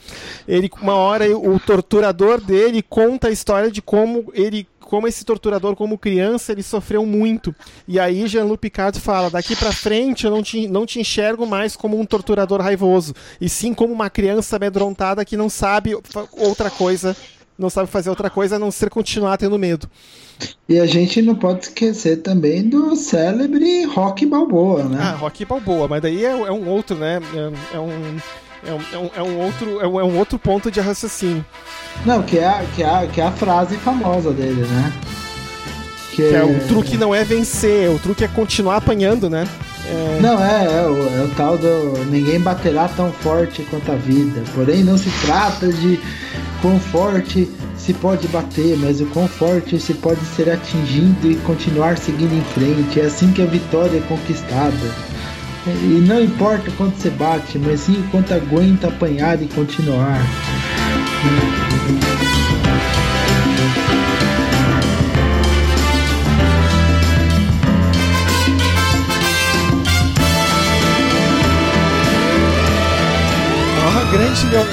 Ele, uma hora, o torturador dele conta a história de como ele como esse torturador, como criança, ele sofreu muito. E aí Jean-Luc Picard fala: daqui para frente eu não te, não te enxergo mais como um torturador raivoso, e sim como uma criança amedrontada que não sabe outra coisa, não sabe fazer outra coisa a não ser continuar tendo medo. E a gente não pode esquecer também do célebre Rock Balboa, né? Ah, Rock Balboa, mas daí é, é um outro, né? É, é um é um, é um, é outro, é um, é um outro ponto de raciocínio. Não, que é, que, é, que é a frase famosa dele, né? Que, que é... o truque não é vencer, o truque é continuar apanhando, né? É... Não, é, é o, é o tal do ninguém baterá tão forte quanto a vida. Porém, não se trata de quão forte se pode bater, mas o quão forte se pode ser atingido e continuar seguindo em frente. É assim que a vitória é conquistada. E não importa quanto você bate, mas sim quanto aguenta apanhar e continuar.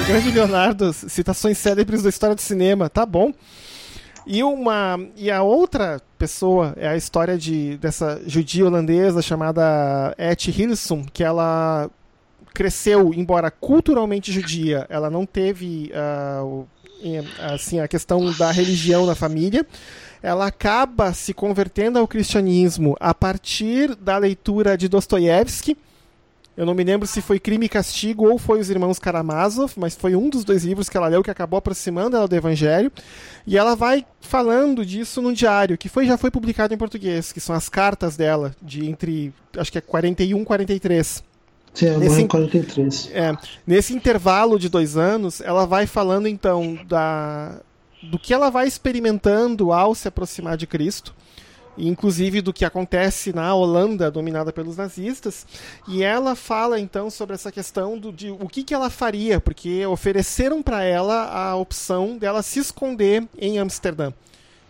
Grande, Leonardo, citações célebres da história do cinema, tá bom. E, uma, e a outra pessoa é a história de, dessa judia holandesa chamada Etty Hillesum, que ela cresceu, embora culturalmente judia, ela não teve uh, assim, a questão da religião na família. Ela acaba se convertendo ao cristianismo a partir da leitura de Dostoiévski, eu não me lembro se foi Crime e Castigo ou foi Os Irmãos Karamazov, mas foi um dos dois livros que ela leu que acabou aproximando ela do Evangelho. E ela vai falando disso num diário, que foi, já foi publicado em português, que são as cartas dela, de entre, acho que é 41 e 43. Sim, é nesse, 43. É, nesse intervalo de dois anos, ela vai falando então da, do que ela vai experimentando ao se aproximar de Cristo inclusive do que acontece na Holanda, dominada pelos nazistas, e ela fala então sobre essa questão do, de o que, que ela faria, porque ofereceram para ela a opção dela se esconder em Amsterdã.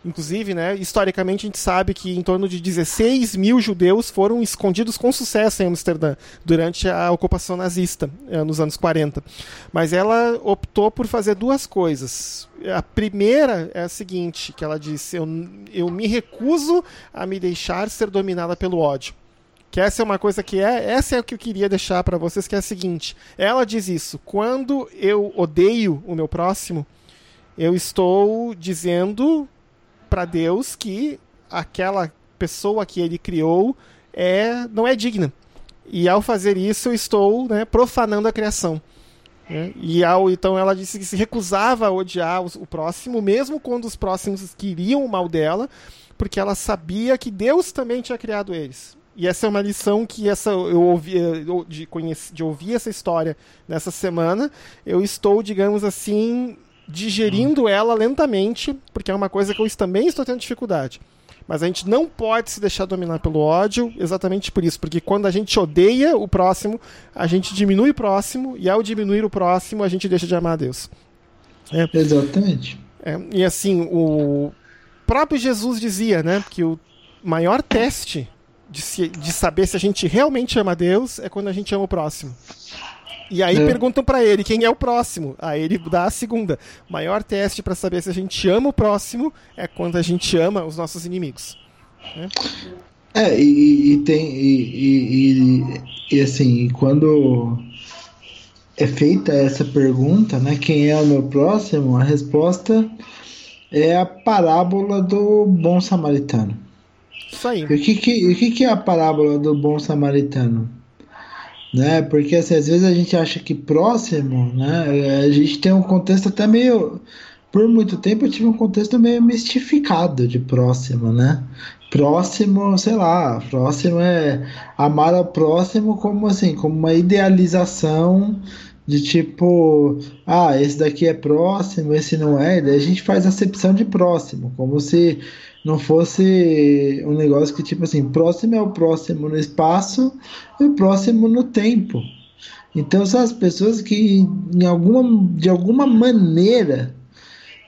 Inclusive, né, historicamente a gente sabe que em torno de 16 mil judeus foram escondidos com sucesso em Amsterdã durante a ocupação nazista, eh, nos anos 40. Mas ela optou por fazer duas coisas. A primeira é a seguinte, que ela disse, eu, eu me recuso a me deixar ser dominada pelo ódio. que essa é uma coisa que é, essa é o que eu queria deixar para vocês, que é a seguinte. Ela diz isso: quando eu odeio o meu próximo, eu estou dizendo para Deus que aquela pessoa que ele criou é não é digna. E ao fazer isso, eu estou né, profanando a criação. Né? E ao, então ela disse que se recusava a odiar o, o próximo, mesmo quando os próximos queriam o mal dela, porque ela sabia que Deus também tinha criado eles. E essa é uma lição que essa eu ouvi de, conheci, de ouvir essa história nessa semana. Eu estou, digamos assim, digerindo ela lentamente, porque é uma coisa que eu também estou tendo dificuldade. Mas a gente não pode se deixar dominar pelo ódio exatamente por isso, porque quando a gente odeia o próximo, a gente diminui o próximo, e ao diminuir o próximo, a gente deixa de amar a Deus. É. Exatamente. É, e assim, o próprio Jesus dizia né, que o maior teste de, se, de saber se a gente realmente ama a Deus é quando a gente ama o próximo. E aí é. perguntam para ele quem é o próximo. Aí ele dá a segunda. Maior teste para saber se a gente ama o próximo é quando a gente ama os nossos inimigos. Né? É, e, e tem. E, e, e, assim, quando é feita essa pergunta, né? Quem é o meu próximo? A resposta é a parábola do bom samaritano. Isso aí. o que, que, o que, que é a parábola do bom samaritano? Né? Porque assim, às vezes a gente acha que próximo, né? A gente tem um contexto até meio por muito tempo eu tive um contexto meio mistificado de próximo, né? Próximo, sei lá, próximo é amar ao próximo como assim, como uma idealização de tipo, ah, esse daqui é próximo, esse não é, daí a gente faz acepção de próximo, como se não fosse um negócio que, tipo assim, próximo é o próximo no espaço e o próximo no tempo. Então são as pessoas que, em alguma, de alguma maneira,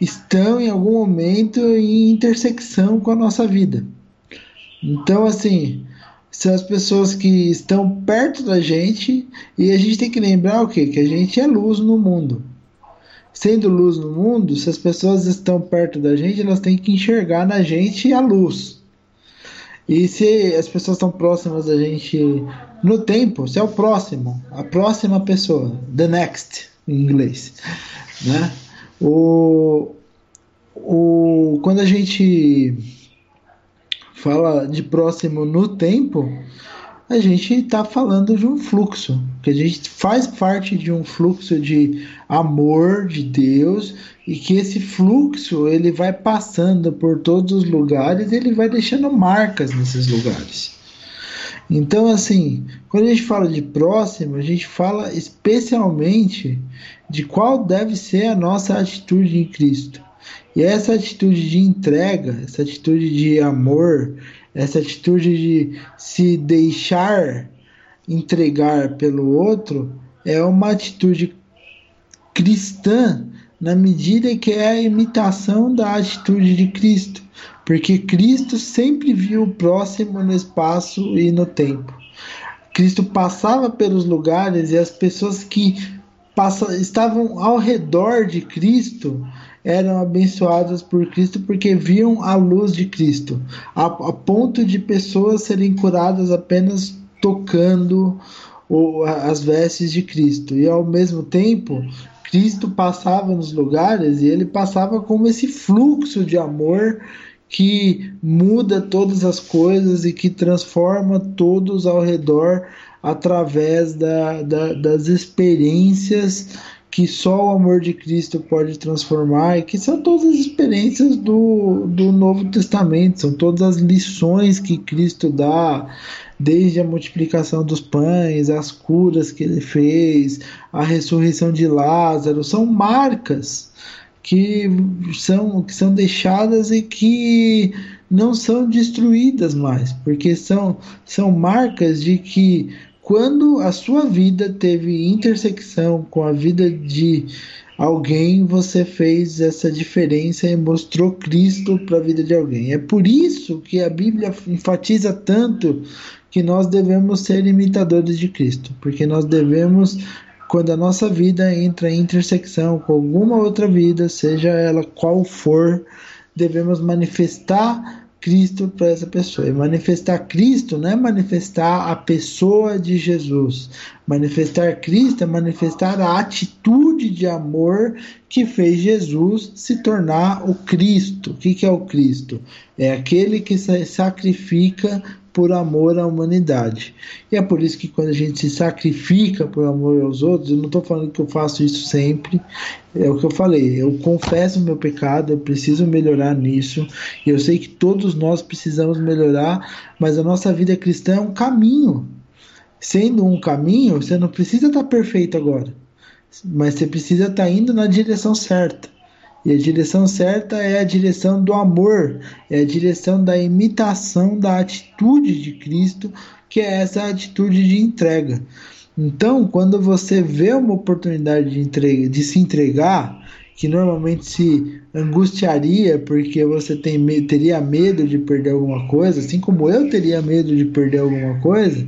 estão em algum momento em intersecção com a nossa vida. Então, assim, são as pessoas que estão perto da gente e a gente tem que lembrar o quê? Que a gente é luz no mundo sendo luz no mundo, se as pessoas estão perto da gente, elas têm que enxergar na gente a luz. E se as pessoas estão próximas da gente no tempo, se é o próximo, a próxima pessoa, the next, em inglês, né? O, o, quando a gente fala de próximo no tempo, a gente está falando de um fluxo, que a gente faz parte de um fluxo de amor de Deus e que esse fluxo ele vai passando por todos os lugares, ele vai deixando marcas nesses lugares. Então, assim, quando a gente fala de próximo, a gente fala especialmente de qual deve ser a nossa atitude em Cristo. E essa atitude de entrega, essa atitude de amor, essa atitude de se deixar entregar pelo outro é uma atitude cristã na medida que é a imitação da atitude de Cristo, porque Cristo sempre viu o próximo no espaço e no tempo. Cristo passava pelos lugares e as pessoas que passa, estavam ao redor de Cristo eram abençoadas por Cristo porque viam a luz de Cristo, a, a ponto de pessoas serem curadas apenas tocando as vestes de Cristo. E ao mesmo tempo, Cristo passava nos lugares e ele passava como esse fluxo de amor que muda todas as coisas e que transforma todos ao redor através da, da, das experiências que só o amor de Cristo pode transformar e que são todas as experiências do, do Novo Testamento, são todas as lições que Cristo dá, desde a multiplicação dos pães, as curas que ele fez, a ressurreição de Lázaro, são marcas que são, que são deixadas e que não são destruídas mais, porque são, são marcas de que quando a sua vida teve intersecção com a vida de alguém, você fez essa diferença e mostrou Cristo para a vida de alguém. É por isso que a Bíblia enfatiza tanto que nós devemos ser imitadores de Cristo, porque nós devemos quando a nossa vida entra em intersecção com alguma outra vida, seja ela qual for, devemos manifestar Cristo para essa pessoa. E manifestar Cristo não é manifestar a pessoa de Jesus. Manifestar Cristo é manifestar a atitude de amor que fez Jesus se tornar o Cristo. O que, é o Cristo? É aquele que se sacrifica por amor à humanidade. E é por isso que quando a gente se sacrifica por amor aos outros, eu não estou falando que eu faço isso sempre, é o que eu falei, eu confesso o meu pecado, eu preciso melhorar nisso, e eu sei que todos nós precisamos melhorar, mas a nossa vida cristã é um caminho. Sendo um caminho, você não precisa estar perfeito agora, mas você precisa estar indo na direção certa. E a direção certa é a direção do amor, é a direção da imitação da atitude de Cristo, que é essa atitude de entrega. Então, quando você vê uma oportunidade de, entrega, de se entregar, que normalmente se angustiaria porque você tem, teria medo de perder alguma coisa, assim como eu teria medo de perder alguma coisa,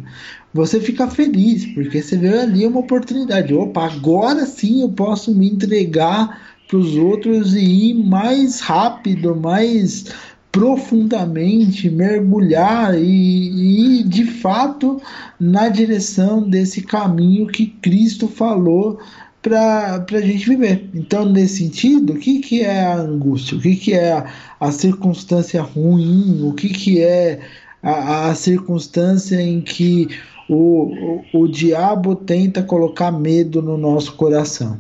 você fica feliz porque você vê ali uma oportunidade. Opa, agora sim eu posso me entregar para os outros e ir mais rápido, mais profundamente, mergulhar e, ir de fato na direção desse caminho que Cristo falou para a gente viver. Então, nesse sentido, o que, que é a angústia? O que, que é a, a circunstância ruim? O que, que é a, a circunstância em que o, o, o diabo tenta colocar medo no nosso coração?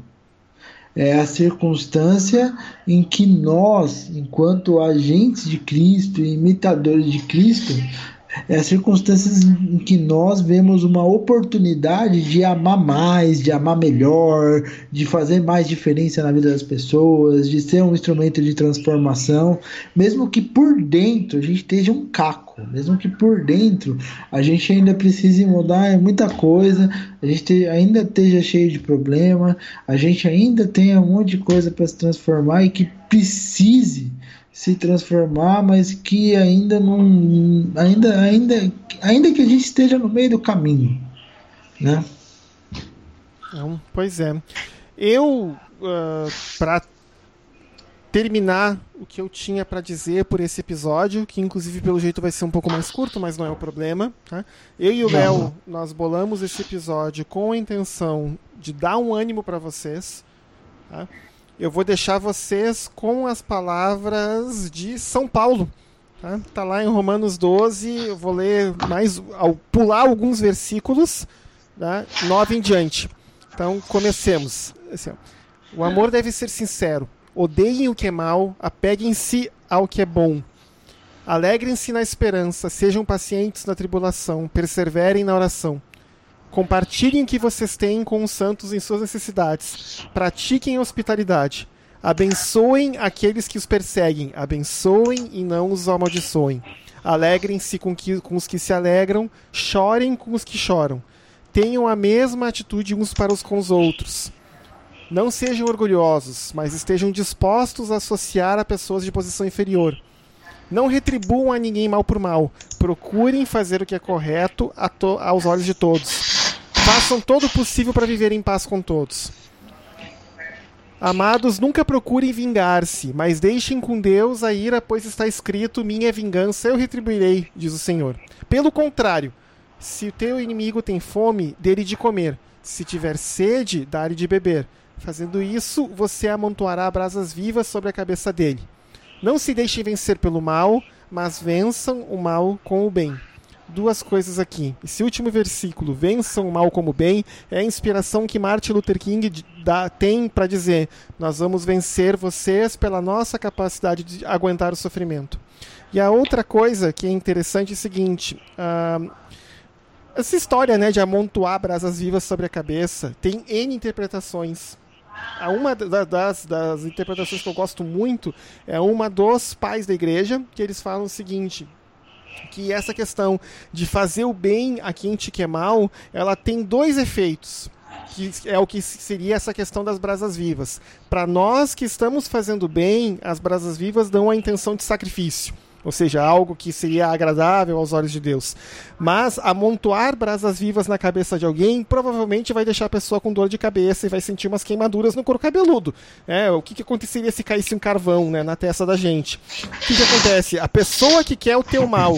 é a circunstância em que nós, enquanto agentes de Cristo e imitadores de Cristo, é circunstâncias em que nós vemos uma oportunidade de amar mais, de amar melhor, de fazer mais diferença na vida das pessoas, de ser um instrumento de transformação, mesmo que por dentro a gente esteja um caco, mesmo que por dentro a gente ainda precise mudar muita coisa, a gente ainda esteja cheio de problema, a gente ainda tenha um monte de coisa para se transformar e que precise se transformar, mas que ainda não ainda ainda ainda que a gente esteja no meio do caminho, né? Não, pois é. Eu uh, para terminar o que eu tinha para dizer por esse episódio, que inclusive pelo jeito vai ser um pouco mais curto, mas não é o problema. Tá? Eu e o Léo, nós bolamos esse episódio com a intenção de dar um ânimo para vocês. Tá? Eu vou deixar vocês com as palavras de São Paulo. Tá, tá lá em Romanos 12, eu vou ler mais, ao pular alguns versículos, tá, 9 em diante. Então, comecemos. Assim, o amor deve ser sincero. Odeiem o que é mal, apeguem-se ao que é bom. Alegrem-se na esperança, sejam pacientes na tribulação, perseverem na oração. Compartilhem o que vocês têm com os santos em suas necessidades. Pratiquem hospitalidade. Abençoem aqueles que os perseguem. Abençoem e não os amaldiçoem. Alegrem-se com, com os que se alegram. Chorem com os que choram. Tenham a mesma atitude uns para os com os outros. Não sejam orgulhosos, mas estejam dispostos a associar a pessoas de posição inferior. Não retribuam a ninguém mal por mal. Procurem fazer o que é correto aos olhos de todos Façam todo o possível para viver em paz com todos. Amados, nunca procurem vingar-se, mas deixem com Deus a ira, pois está escrito: Minha vingança eu retribuirei, diz o Senhor. Pelo contrário, se o teu inimigo tem fome, dê-lhe de comer. Se tiver sede, dá-lhe de beber. Fazendo isso, você amontoará brasas vivas sobre a cabeça dele. Não se deixem vencer pelo mal, mas vençam o mal com o bem duas coisas aqui. Esse último versículo, vençam o mal como bem, é a inspiração que Martin Luther King dá, tem para dizer: nós vamos vencer vocês pela nossa capacidade de aguentar o sofrimento. E a outra coisa que é interessante é o seguinte: uh, essa história né, de amontoar brasas vivas sobre a cabeça tem N interpretações. Uma das, das interpretações que eu gosto muito é uma dos pais da igreja, que eles falam o seguinte: que essa questão de fazer o bem a quem te quer mal, ela tem dois efeitos. Que é o que seria essa questão das brasas vivas. Para nós que estamos fazendo bem, as brasas vivas dão a intenção de sacrifício. Ou seja, algo que seria agradável aos olhos de Deus. Mas amontoar brasas vivas na cabeça de alguém provavelmente vai deixar a pessoa com dor de cabeça e vai sentir umas queimaduras no couro cabeludo. É, o que, que aconteceria se caísse um carvão né, na testa da gente? O que, que acontece? A pessoa que quer o teu mal,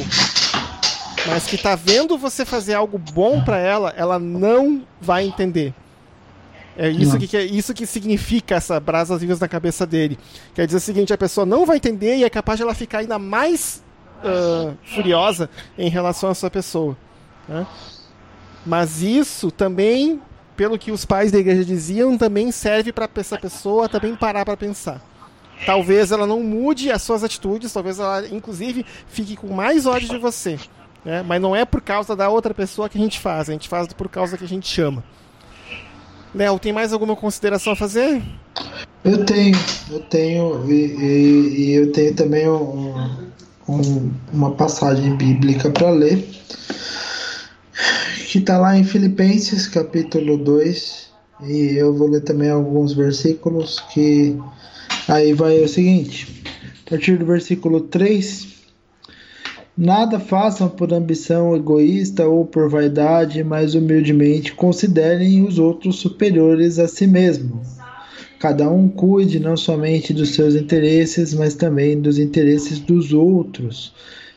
mas que está vendo você fazer algo bom para ela, ela não vai entender. É isso que, é isso que significa essa brasas vivas na cabeça dele. Quer dizer o seguinte, a pessoa não vai entender e é capaz de ela ficar ainda mais uh, furiosa em relação a essa pessoa. Né? Mas isso também, pelo que os pais da igreja diziam, também serve para essa pessoa também parar para pensar. Talvez ela não mude as suas atitudes, talvez ela, inclusive, fique com mais ódio de você. Né? Mas não é por causa da outra pessoa que a gente faz, a gente faz por causa que a gente chama. Léo, tem mais alguma consideração a fazer? Eu tenho, eu tenho, e, e, e eu tenho também um, um, uma passagem bíblica para ler, que está lá em Filipenses capítulo 2, e eu vou ler também alguns versículos que aí vai o seguinte, a partir do versículo 3 Nada façam por ambição egoísta ou por vaidade, mas humildemente considerem os outros superiores a si mesmo. Cada um cuide não somente dos seus interesses, mas também dos interesses dos outros.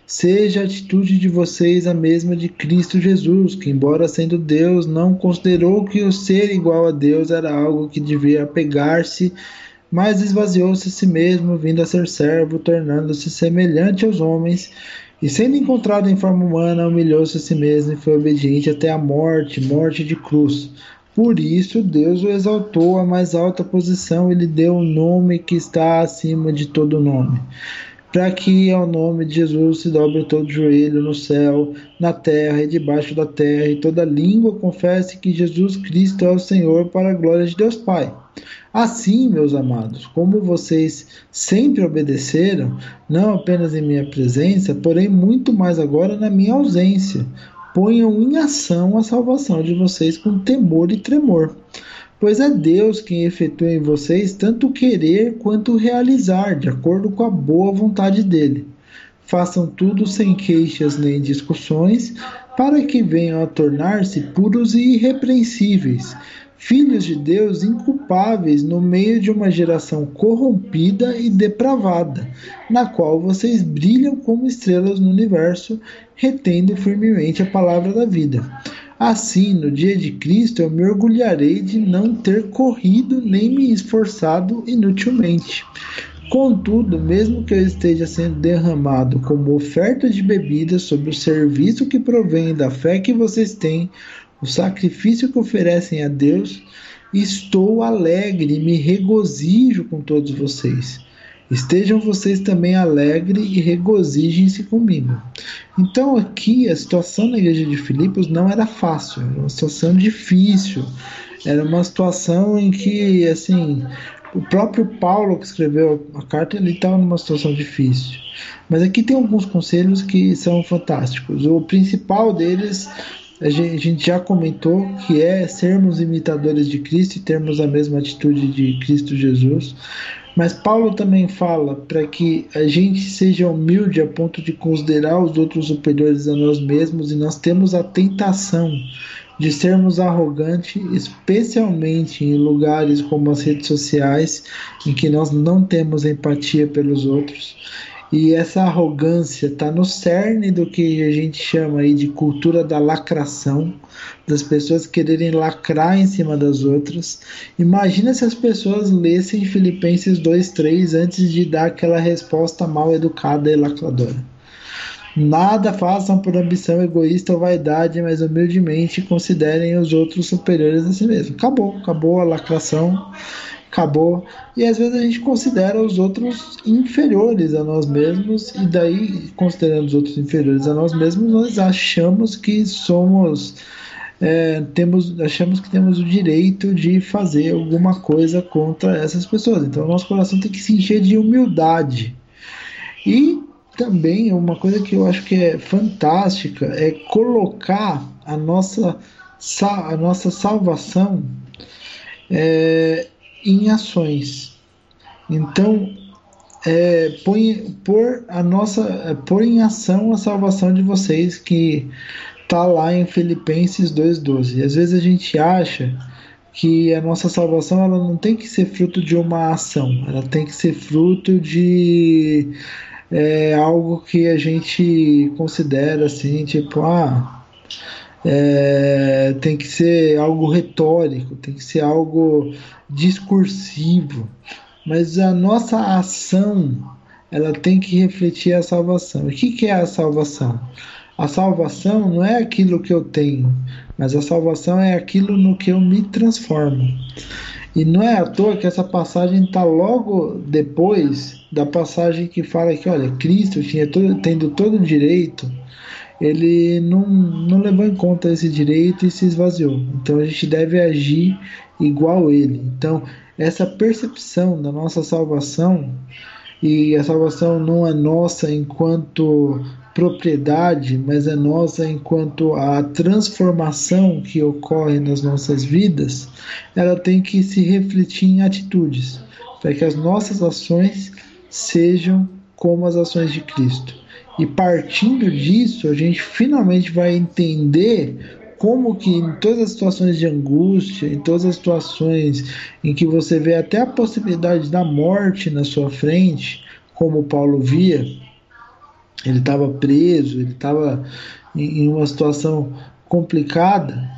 Seja a atitude de vocês a mesma de Cristo Jesus, que, embora sendo Deus, não considerou que o ser igual a Deus era algo que devia apegar-se, mas esvaziou-se a si mesmo, vindo a ser servo, tornando-se semelhante aos homens e sendo encontrado em forma humana, humilhou-se a si mesmo e foi obediente até a morte morte de cruz. Por isso, Deus o exaltou à mais alta posição e lhe deu o um nome que está acima de todo nome. Para que ao nome de Jesus se dobre todo joelho no céu, na terra e debaixo da terra, e toda língua confesse que Jesus Cristo é o Senhor, para a glória de Deus Pai. Assim, meus amados, como vocês sempre obedeceram, não apenas em minha presença, porém muito mais agora na minha ausência, ponham em ação a salvação de vocês com temor e tremor. Pois é Deus quem efetua em vocês tanto querer quanto realizar, de acordo com a boa vontade dele. Façam tudo sem queixas nem discussões, para que venham a tornar-se puros e irrepreensíveis filhos de Deus inculpáveis no meio de uma geração corrompida e depravada, na qual vocês brilham como estrelas no universo, retendo firmemente a palavra da vida. Assim, no dia de Cristo, eu me orgulharei de não ter corrido nem me esforçado inutilmente. Contudo, mesmo que eu esteja sendo derramado como oferta de bebida sobre o serviço que provém da fé que vocês têm, o sacrifício que oferecem a Deus, estou alegre me regozijo com todos vocês. Estejam vocês também alegres e regozijem-se comigo. Então, aqui, a situação na igreja de Filipos não era fácil, era uma situação difícil. Era uma situação em que, assim, o próprio Paulo que escreveu a carta, ele estava numa situação difícil. Mas aqui tem alguns conselhos que são fantásticos. O principal deles a gente já comentou que é sermos imitadores de Cristo e termos a mesma atitude de Cristo Jesus. Mas Paulo também fala para que a gente seja humilde a ponto de considerar os outros superiores a nós mesmos e nós temos a tentação de sermos arrogantes, especialmente em lugares como as redes sociais, em que nós não temos empatia pelos outros. E essa arrogância está no cerne do que a gente chama aí de cultura da lacração, das pessoas quererem lacrar em cima das outras. Imagina se as pessoas lessem Filipenses 2:3 antes de dar aquela resposta mal educada e lacradora. Nada façam por ambição egoísta ou vaidade, mas humildemente considerem os outros superiores a si mesmos. Acabou, acabou a lacração acabou. E às vezes a gente considera os outros inferiores a nós mesmos, e daí, considerando os outros inferiores a nós mesmos, nós achamos que somos. É, temos, achamos que temos o direito de fazer alguma coisa contra essas pessoas. Então, nosso coração tem que se encher de humildade. E também uma coisa que eu acho que é fantástica é colocar a nossa, a nossa salvação é, em ações. Então, é, põe, pôr, a nossa, é, pôr em ação a salvação de vocês, que está lá em Filipenses 2,12. Às vezes a gente acha que a nossa salvação ela não tem que ser fruto de uma ação, ela tem que ser fruto de é, algo que a gente considera assim, tipo, ah, é, tem que ser algo retórico, tem que ser algo discursivo, mas a nossa ação ela tem que refletir a salvação. O que, que é a salvação? A salvação não é aquilo que eu tenho, mas a salvação é aquilo no que eu me transformo. E não é à toa que essa passagem está logo depois da passagem que fala que, olha, Cristo tinha todo, tendo todo o direito, ele não, não levou em conta esse direito e se esvaziou. Então a gente deve agir igual ele. Então, essa percepção da nossa salvação, e a salvação não é nossa enquanto propriedade, mas é nossa enquanto a transformação que ocorre nas nossas vidas, ela tem que se refletir em atitudes, para que as nossas ações sejam como as ações de Cristo. E partindo disso, a gente finalmente vai entender como que em todas as situações de angústia, em todas as situações em que você vê até a possibilidade da morte na sua frente, como Paulo via, ele estava preso, ele estava em uma situação complicada,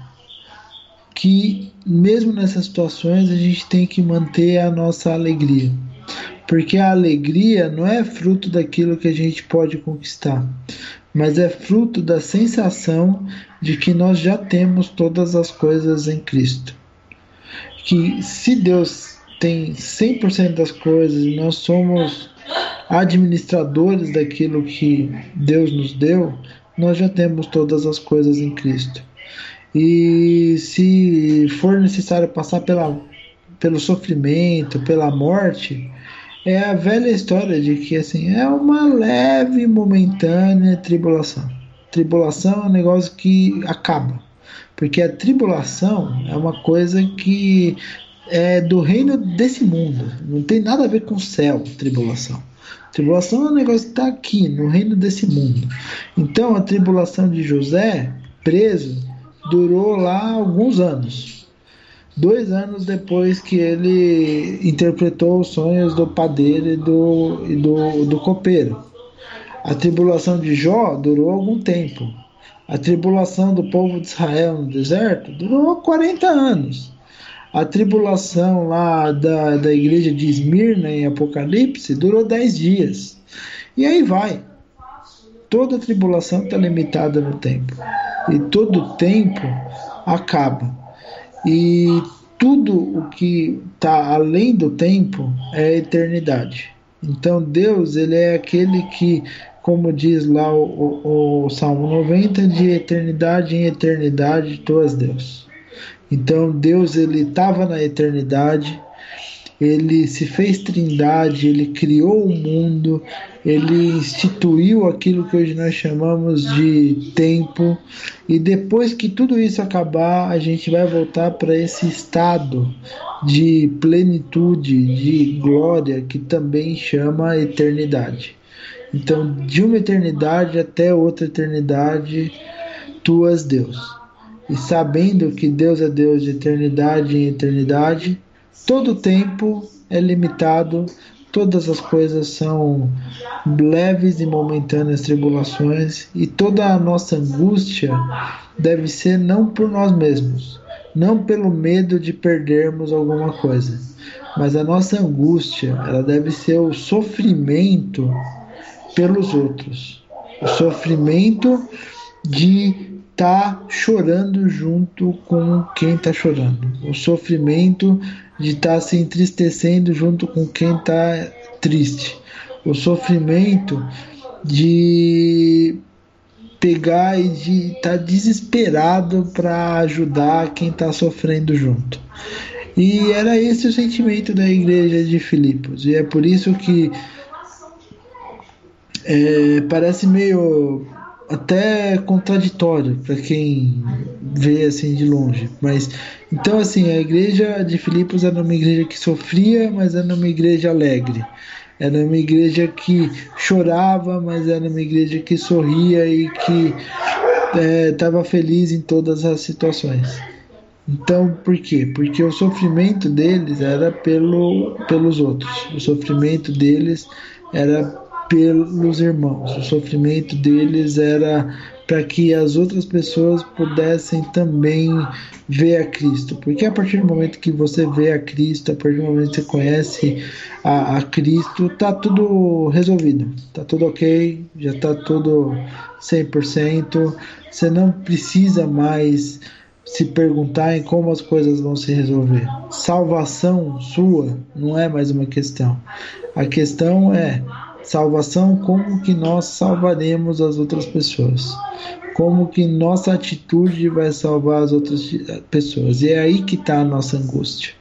que mesmo nessas situações a gente tem que manter a nossa alegria. Porque a alegria não é fruto daquilo que a gente pode conquistar, mas é fruto da sensação de que nós já temos todas as coisas em Cristo. Que se Deus tem 100% das coisas e nós somos administradores daquilo que Deus nos deu, nós já temos todas as coisas em Cristo. E se for necessário passar pela, pelo sofrimento, pela morte, é a velha história de que assim é uma leve, momentânea tribulação. Tribulação é um negócio que acaba, porque a tribulação é uma coisa que é do reino desse mundo, não tem nada a ver com o céu, tribulação. Tribulação é um negócio que está aqui, no reino desse mundo. Então a tribulação de José, preso, durou lá alguns anos. Dois anos depois que ele interpretou os sonhos do padeiro e do, e do, do copeiro. A tribulação de Jó durou algum tempo. A tribulação do povo de Israel no deserto durou 40 anos a tribulação lá da, da igreja de Esmirna em Apocalipse durou 10 dias. E aí vai. Toda tribulação está limitada no tempo. E todo tempo acaba. E tudo o que está além do tempo é eternidade. Então Deus ele é aquele que, como diz lá o, o, o Salmo 90, de eternidade em eternidade tu és Deus. Então Deus ele estava na eternidade, ele se fez trindade, ele criou o mundo, ele instituiu aquilo que hoje nós chamamos de tempo, e depois que tudo isso acabar, a gente vai voltar para esse estado de plenitude, de glória, que também chama eternidade. Então, de uma eternidade até outra eternidade, tu és Deus e sabendo que Deus é Deus de eternidade em eternidade, todo tempo é limitado, todas as coisas são leves e momentâneas tribulações, e toda a nossa angústia deve ser não por nós mesmos, não pelo medo de perdermos alguma coisa, mas a nossa angústia, ela deve ser o sofrimento pelos outros, o sofrimento de tá chorando junto com quem está chorando. O sofrimento de estar tá se entristecendo junto com quem está triste. O sofrimento de pegar e de estar tá desesperado para ajudar quem está sofrendo junto. E era esse o sentimento da igreja de Filipos. E é por isso que é, parece meio até contraditório para quem vê assim de longe. Mas então assim, a igreja de Filipos era uma igreja que sofria, mas era uma igreja alegre. Era uma igreja que chorava, mas era uma igreja que sorria e que estava é, feliz em todas as situações. Então, por quê? Porque o sofrimento deles era pelo, pelos outros, o sofrimento deles era pelos irmãos, o sofrimento deles era para que as outras pessoas pudessem também ver a Cristo. Porque a partir do momento que você vê a Cristo, a partir do momento que você conhece a, a Cristo, tá tudo resolvido, tá tudo ok, já tá tudo 100%. Você não precisa mais se perguntar em como as coisas vão se resolver. Salvação sua não é mais uma questão. A questão é salvação como que nós salvaremos as outras pessoas. Como que nossa atitude vai salvar as outras pessoas. E é aí que está a nossa angústia.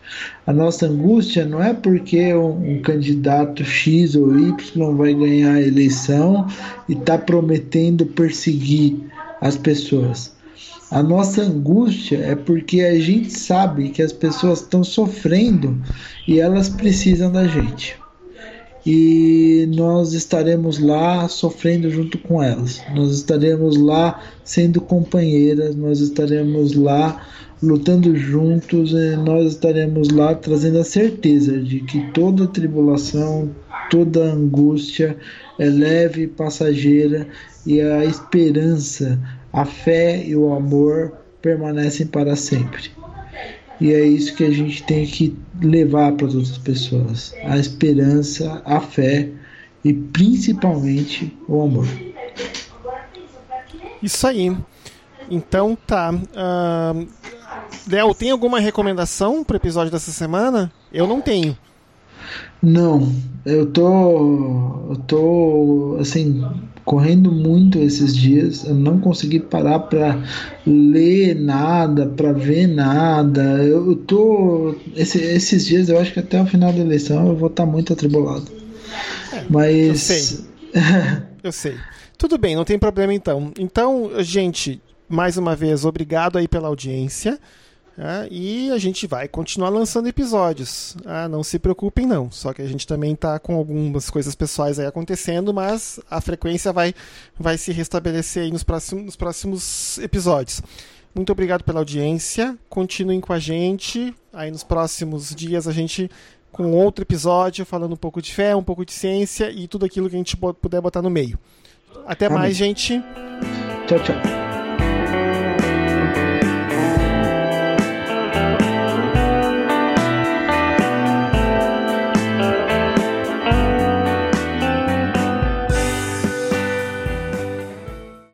A nossa angústia não é porque um, um candidato X ou Y vai ganhar a eleição e está prometendo perseguir as pessoas. A nossa angústia é porque a gente sabe que as pessoas estão sofrendo e elas precisam da gente. E nós estaremos lá sofrendo junto com elas. Nós estaremos lá sendo companheiras, nós estaremos lá lutando juntos, nós estaremos lá trazendo a certeza de que toda tribulação, toda angústia é leve e passageira e a esperança a fé e o amor permanecem para sempre. E é isso que a gente tem que levar para todas as pessoas: a esperança, a fé e principalmente o amor. Isso aí. Então tá. Uh, Léo, tem alguma recomendação para o episódio dessa semana? Eu não tenho. Não, eu tô. Eu tô assim correndo muito esses dias. Eu não consegui parar para ler nada, para ver nada. Eu tô esse, esses dias, eu acho que até o final da eleição eu vou estar tá muito atribulado. É, Mas eu sei. <laughs> eu sei. Tudo bem, não tem problema então. Então, gente, mais uma vez obrigado aí pela audiência. É, e a gente vai continuar lançando episódios. Ah, não se preocupem, não. Só que a gente também está com algumas coisas pessoais aí acontecendo, mas a frequência vai, vai se restabelecer aí nos próximos, nos próximos episódios. Muito obrigado pela audiência. Continuem com a gente. Aí nos próximos dias a gente com outro episódio falando um pouco de fé, um pouco de ciência e tudo aquilo que a gente puder botar no meio. Até Amém. mais, gente. Tchau, tchau.